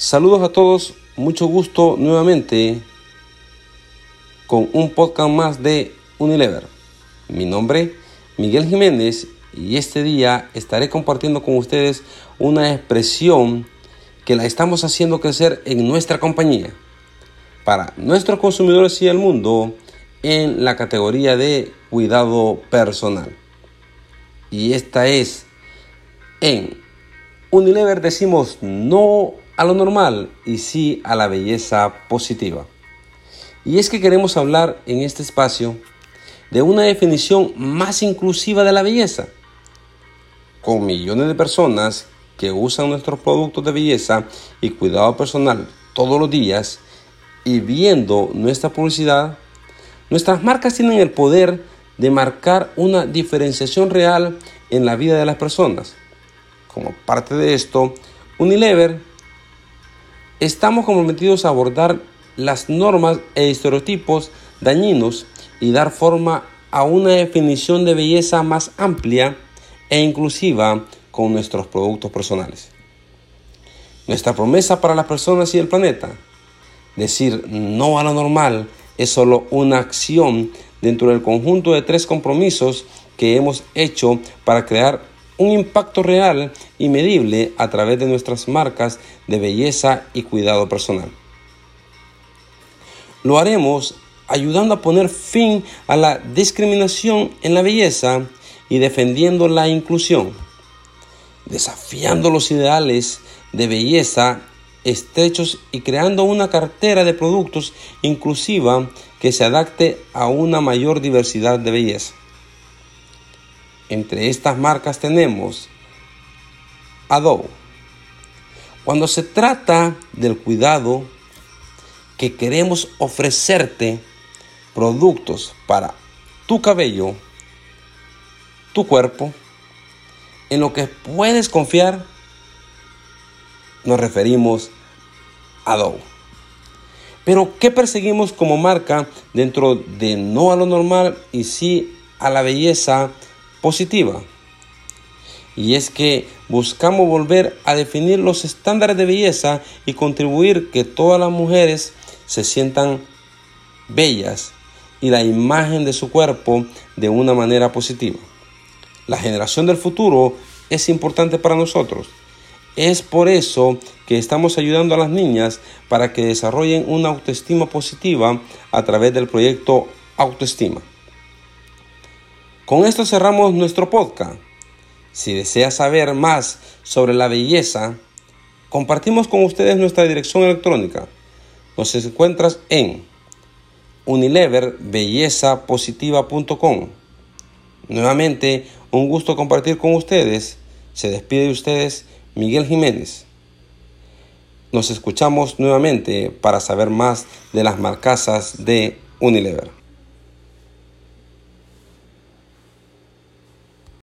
Saludos a todos, mucho gusto nuevamente con un podcast más de Unilever. Mi nombre, Miguel Jiménez, y este día estaré compartiendo con ustedes una expresión que la estamos haciendo crecer en nuestra compañía para nuestros consumidores y el mundo en la categoría de cuidado personal. Y esta es en Unilever decimos no a lo normal y sí a la belleza positiva. Y es que queremos hablar en este espacio de una definición más inclusiva de la belleza. Con millones de personas que usan nuestros productos de belleza y cuidado personal todos los días y viendo nuestra publicidad, nuestras marcas tienen el poder de marcar una diferenciación real en la vida de las personas. Como parte de esto, Unilever estamos comprometidos a abordar las normas e estereotipos dañinos y dar forma a una definición de belleza más amplia e inclusiva con nuestros productos personales. Nuestra promesa para las personas y el planeta, decir no a lo normal, es solo una acción dentro del conjunto de tres compromisos que hemos hecho para crear un impacto real y medible a través de nuestras marcas de belleza y cuidado personal. Lo haremos ayudando a poner fin a la discriminación en la belleza y defendiendo la inclusión, desafiando los ideales de belleza estrechos y creando una cartera de productos inclusiva que se adapte a una mayor diversidad de belleza. Entre estas marcas tenemos Adobe. Cuando se trata del cuidado que queremos ofrecerte productos para tu cabello, tu cuerpo, en lo que puedes confiar, nos referimos a Dow. Pero, ¿qué perseguimos como marca dentro de no a lo normal y sí a la belleza positiva? Y es que buscamos volver a definir los estándares de belleza y contribuir que todas las mujeres se sientan bellas y la imagen de su cuerpo de una manera positiva. La generación del futuro es importante para nosotros es por eso que estamos ayudando a las niñas para que desarrollen una autoestima positiva a través del proyecto Autoestima. Con esto cerramos nuestro podcast. Si deseas saber más sobre la belleza, compartimos con ustedes nuestra dirección electrónica. Nos encuentras en unileverbellezapositiva.com. Nuevamente, un gusto compartir con ustedes. Se despide de ustedes Miguel Jiménez. Nos escuchamos nuevamente para saber más de las marcasas de Unilever.